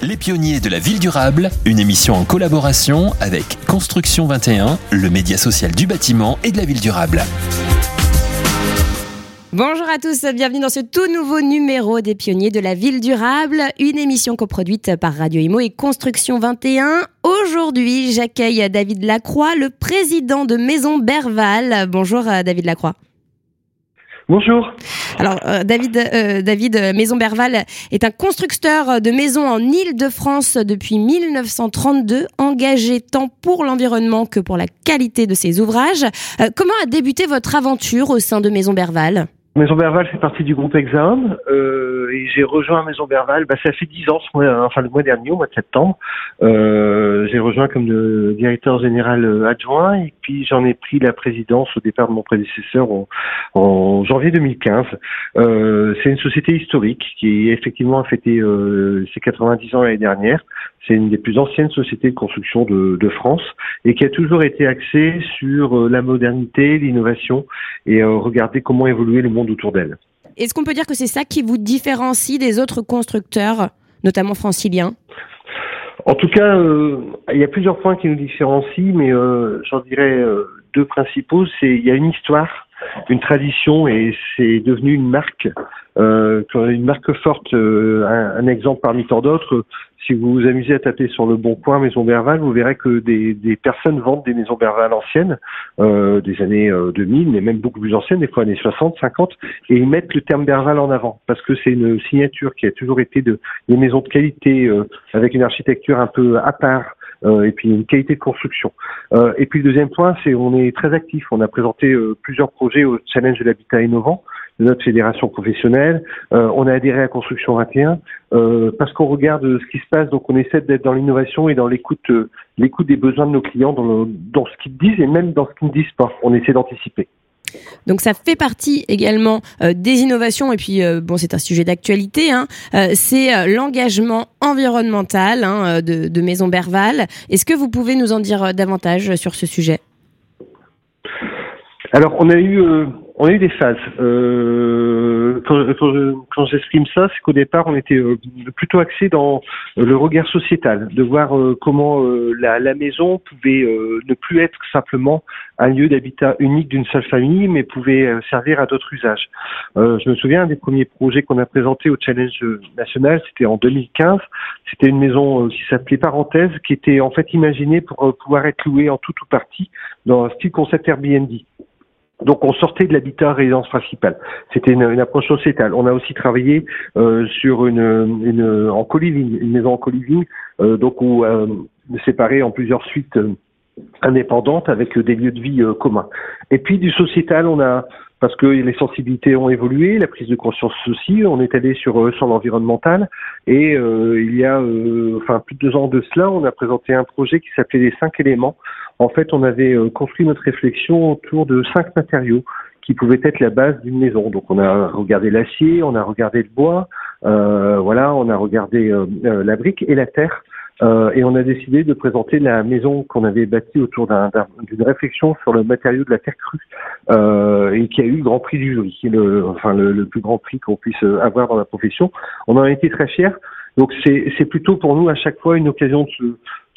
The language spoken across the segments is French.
Les pionniers de la ville durable, une émission en collaboration avec Construction 21, le média social du bâtiment et de la ville durable. Bonjour à tous, bienvenue dans ce tout nouveau numéro des pionniers de la ville durable, une émission coproduite par Radio Imo et Construction 21. Aujourd'hui, j'accueille David Lacroix, le président de Maison Berval. Bonjour euh, David Lacroix. Bonjour. Alors euh, David, euh, David euh, Maison Berval est un constructeur de maisons en Île-de-France depuis 1932, engagé tant pour l'environnement que pour la qualité de ses ouvrages. comment a débuté votre aventure au sein de Maison Berval Maison Berval fait partie du groupe Exam euh, et j'ai rejoint Maison Berval. Bah, ça fait dix ans, enfin le mois dernier, au mois de septembre. Euh, j'ai rejoint comme le directeur général euh, adjoint et puis j'en ai pris la présidence au départ de mon prédécesseur en, janvier 2015. Euh, c'est une société historique qui effectivement a fêté euh, ses 90 ans l'année dernière. C'est une des plus anciennes sociétés de construction de, de, France et qui a toujours été axée sur euh, la modernité, l'innovation et regarder comment évoluer le monde autour d'elle. Est-ce qu'on peut dire que c'est ça qui vous différencie des autres constructeurs, notamment franciliens? En tout cas, euh, il y a plusieurs points qui nous différencient, mais euh, j'en dirais euh, deux principaux. C'est il y a une histoire une tradition et c'est devenu une marque, euh, une marque forte. Euh, un, exemple parmi tant d'autres. Si vous vous amusez à taper sur le bon coin Maison Berval, vous verrez que des, des personnes vendent des maisons Berval anciennes, euh, des années 2000, mais même beaucoup plus anciennes, des fois années 60, 50, et ils mettent le terme Berval en avant parce que c'est une signature qui a toujours été de des maisons de qualité avec une architecture un peu à part, euh, et puis une qualité de construction. Euh, et puis le deuxième point, c'est on est très actif. On a présenté euh, plusieurs projets au challenge de l'habitat innovant de notre fédération professionnelle. on a adhéré à Construction 21 parce qu'on regarde ce qui se passe. Donc on essaie d'être dans l'innovation et dans l'écoute, l'écoute des besoins de nos clients, dans, le, dans ce qu'ils disent et même dans ce qu'ils ne disent pas. On essaie d'anticiper. Donc ça fait partie également euh, des innovations et puis euh, bon c'est un sujet d'actualité. Hein, euh, c'est l'engagement environnemental hein, de, de, Maison Berval. Est-ce que vous pouvez nous en dire davantage sur ce sujet? Alors on a eu on a eu des phases. Euh, quand, j'exprime ça, c'est qu'au départ, on était euh, plutôt axé dans le regard sociétal, de voir euh, comment la, la, maison pouvait ne plus être simplement un lieu d'habitat unique d'une seule famille, mais pouvait servir à d'autres usages. je me souviens des premiers projets qu'on a présentés au Challenge national, c'était en 2015. C'était une maison qui s'appelait Parenthèse, qui était en fait imaginée pour pouvoir être louée en tout ou partie dans un style concept Airbnb. Donc on sortait de l'habitat résidence principale. C'était une, approche sociétale. On a aussi travaillé euh, sur une, en coliving, une maison en coliving, euh, donc où euh, séparée en plusieurs suites indépendantes avec des lieux de vie communs. Et puis du sociétal, on a parce que les sensibilités ont évolué, la prise de conscience aussi. On est allé sur sur l'environnemental et il y a enfin plus de deux ans de cela, on a présenté un projet qui s'appelait les cinq éléments en fait, on avait euh, construit notre réflexion autour de cinq matériaux qui pouvaient être la base d'une maison. Donc, on a regardé l'acier, on a regardé le bois, euh, voilà, on a regardé euh, euh la brique et la terre. Euh, et on a décidé de présenter la maison qu'on avait bâtie autour d'une réflexion sur le matériau de la terre crue euh, et qui a eu le grand prix du jury, le, enfin le, plus grand prix qu'on puisse avoir dans la profession. On en a été très fiers. Donc c'est plutôt pour nous à chaque fois une occasion de se,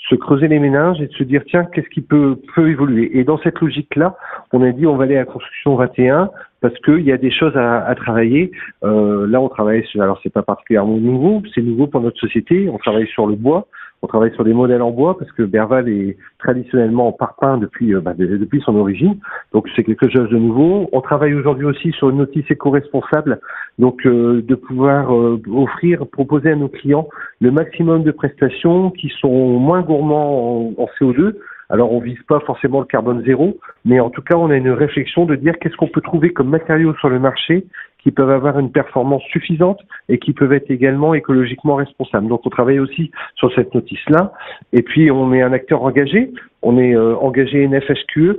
se creuser les méninges et de se dire tiens qu'est-ce qui peut peut évoluer? Et dans cette logique là on a dit on va aller à construction 21 parce qu'il y a des choses à, à travailler euh, là on travaille sur alors c'est pas particulièrement nouveau c'est nouveau pour notre société on travaille sur le bois on travaille sur des modèles en bois parce que Berval est traditionnellement en parpaing depuis, euh, bah, depuis son origine. Donc c'est quelque chose de nouveau. On travaille aujourd'hui aussi sur une notice éco-responsable, donc euh, de pouvoir euh, offrir, proposer à nos clients le maximum de prestations qui sont moins gourmands en, en CO2 alors on vise pas forcément le carbone zéro, mais en tout cas on a une réflexion de dire qu'est-ce qu'on peut trouver comme matériaux sur le marché qui peuvent avoir une performance suffisante et qui peuvent être également écologiquement responsables. Donc on travaille aussi sur cette notice-là. Et puis on est un acteur engagé, on est euh, engagé NFHQE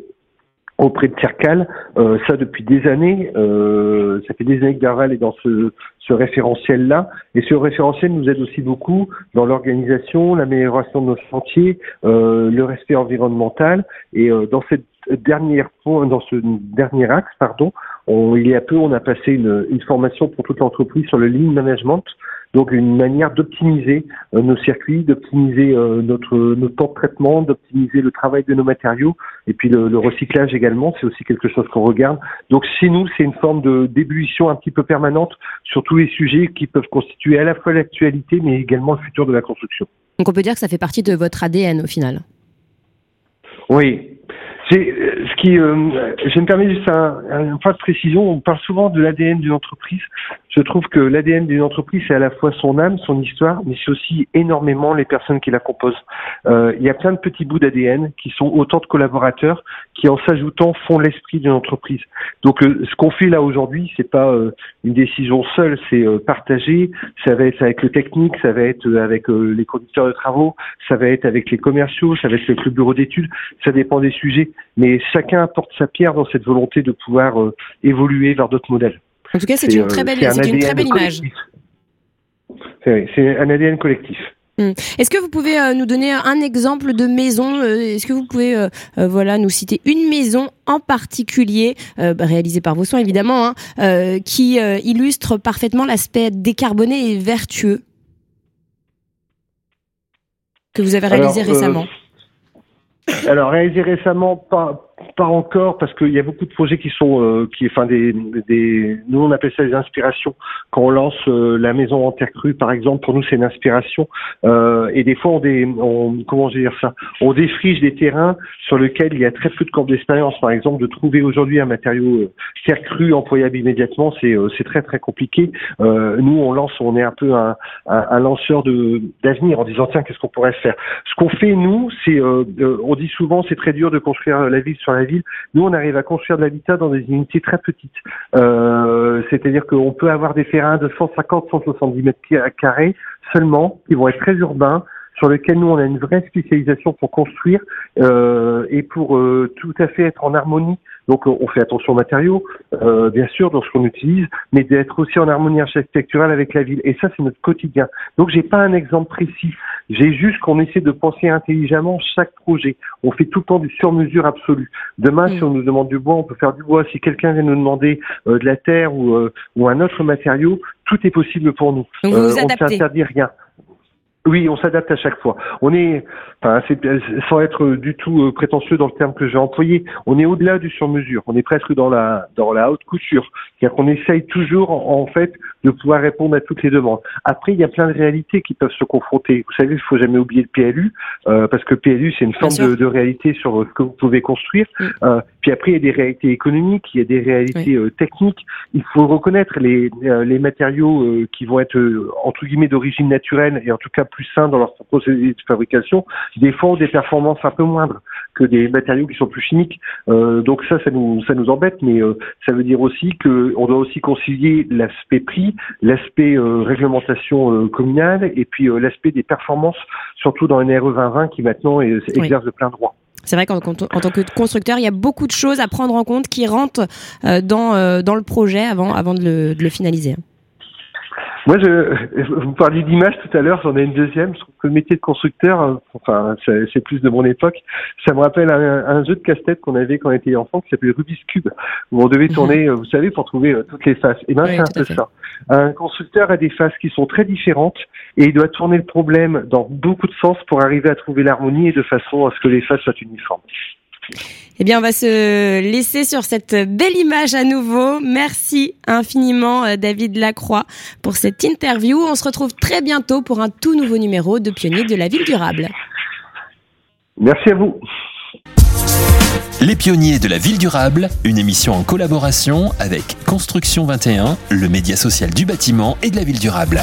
auprès de Cercal, euh, ça depuis des années. Euh, ça fait des années que Darval est dans ce, ce référentiel-là. Et ce référentiel nous aide aussi beaucoup dans l'organisation, l'amélioration de nos chantiers, euh, le respect environnemental. Et euh, dans cette dernière dans ce dernier axe, pardon, on, il y a peu, on a passé une, une formation pour toute l'entreprise sur le lean management Donc une manière d'optimiser nos circuits, d'optimiser notre, notre temps de traitement, d'optimiser le travail de nos matériaux et puis le, le recyclage également, c'est aussi quelque chose qu'on regarde. Donc chez nous, c'est une forme de d'ébullition un petit peu permanente sur tous les sujets qui peuvent constituer à la fois l'actualité mais également le futur de la construction. Donc on peut dire que ça fait partie de votre ADN au final? Oui, euh, ce qui, euh, je me permets juste un, un, point de précision. On parle souvent de l'ADN d'une entreprise. Je trouve que l'ADN d'une entreprise, c'est à la fois son âme, son histoire, mais c'est aussi énormément les personnes qui la composent. Euh, il y a plein de petits bouts d'ADN qui sont autant de collaborateurs qui, en s'ajoutant, font l'esprit d'une entreprise. Donc, euh, ce qu'on fait là aujourd'hui, c'est pas une décision seule, c'est partagé. Ça va être avec le technique, ça va être avec les conducteurs de travaux, ça va être avec les commerciaux, ça va être avec le bureau d'études. Ça dépend des sujets mais chacun apporte sa pierre dans cette volonté de pouvoir euh, évoluer vers d'autres modèles. En tout cas, c'est une, très belle, une très belle image. C'est un ADN collectif. Hmm. Est-ce que vous pouvez euh, nous donner un exemple de maison euh, Est-ce que vous pouvez voilà nous citer une maison en particulier réalisée par vos soins évidemment hein, qui illustre parfaitement l'aspect décarboné et vertueux que vous avez réalisé récemment? alors réalisé récemment, pas pas encore parce qu'il y a beaucoup de projets qui sont euh, qui enfin des, des nous on appelle ça des inspirations. Quand on lance euh, la maison en terre crue par exemple pour nous c'est une inspiration. Euh, et des fois on, des, on comment je vais dire ça? On défriche des terrains sur lesquels il y a très peu de camps d'expérience. Par exemple de trouver aujourd'hui un matériau euh, terre crue employable immédiatement c'est euh, c'est très très compliqué. Nous on lance on est un peu un, un, un lanceur de d'avenir en disant tiens qu'est-ce qu'on pourrait faire? Ce qu'on fait nous c'est on dit souvent c'est très dur de construire la ville sur la ville. Nous, on arrive à construire de l'habitat dans des unités très petites. Euh, c'est-à-dire qu'on peut avoir des terrains de 150, 170 mètres carrés seulement, qui vont être très urbains, sur lesquels nous on a une vraie spécialisation pour construire euh, et pour euh, tout à fait être en harmonie. Donc on fait attention aux matériaux, euh, bien sûr, dans ce qu'on utilise, mais d'être aussi en harmonie architecturale avec la ville. Et ça c'est notre quotidien. Donc j'ai pas un exemple précis. J'ai juste qu'on essaie de penser intelligemment chaque projet. On fait tout le temps du sur-mesure absolu. Demain, si mm. on nous demande du bois, on peut faire du bois. Si quelqu'un vient nous demander euh, de la terre ou, euh, ou un autre matériau, tout est possible pour nous. Vous on ne s'interdit rien. Oui, on s'adapte à chaque fois. On est, enfin, sans être du tout euh, prétentieux dans le terme que j'ai employé, on est au-delà du sur-mesure. On est presque dans la dans la haute couture. C'est-à-dire qu'on essaye toujours, en, fait, de pouvoir répondre à toutes les demandes. Après, il y a plein de réalités qui peuvent se confronter. Vous savez, il faut jamais oublier le PLU, euh, parce que PLU, c'est une forme de, de, réalité sur ce que vous pouvez construire. Euh, puis après, il y a des réalités économiques, il y a des réalités euh, techniques. Il faut reconnaître les, les matériaux qui vont être entre guillemets d'origine naturelle et en tout cas plus sains dans leur procédé de fabrication, des fois ont des performances un peu moindres que des matériaux qui sont plus chimiques. Euh, donc ça, ça nous, ça nous embête, mais euh, ça veut dire aussi qu'on doit aussi concilier l'aspect prix, l'aspect euh, réglementation communale et puis l'aspect des performances, surtout dans une RE 2020 qui maintenant exerce de plein droit. C'est vrai qu'en tant que constructeur, il y a beaucoup de choses à prendre en compte qui rentrent dans, dans le projet avant, avant de le, de le finaliser. Moi, je, vous parliez d'image tout à l'heure, j'en ai une deuxième. Je trouve que le métier de constructeur, euh, enfin, c'est plus de mon époque. Ça me rappelle un, jeu de casse-tête qu'on avait quand on était enfant qui s'appelait Rubik's Cube, où on devait mhm. tourner, euh, vous savez, pour trouver euh, toutes les faces. Et ben, c'est un peu ça. Un constructeur a des faces qui sont très différentes et il doit tourner le problème dans beaucoup de sens pour arriver à trouver l'harmonie et de façon à ce que les faces soient uniformes. Eh bien, on va se laisser sur cette belle image à nouveau. Merci infiniment, euh, David Lacroix, pour cette interview. On se retrouve très bientôt pour un tout nouveau numéro de Pionniers de la ville durable. Merci à vous. Les pionniers de la ville durable, une émission en collaboration avec Construction 21, le média social du bâtiment et de la ville durable.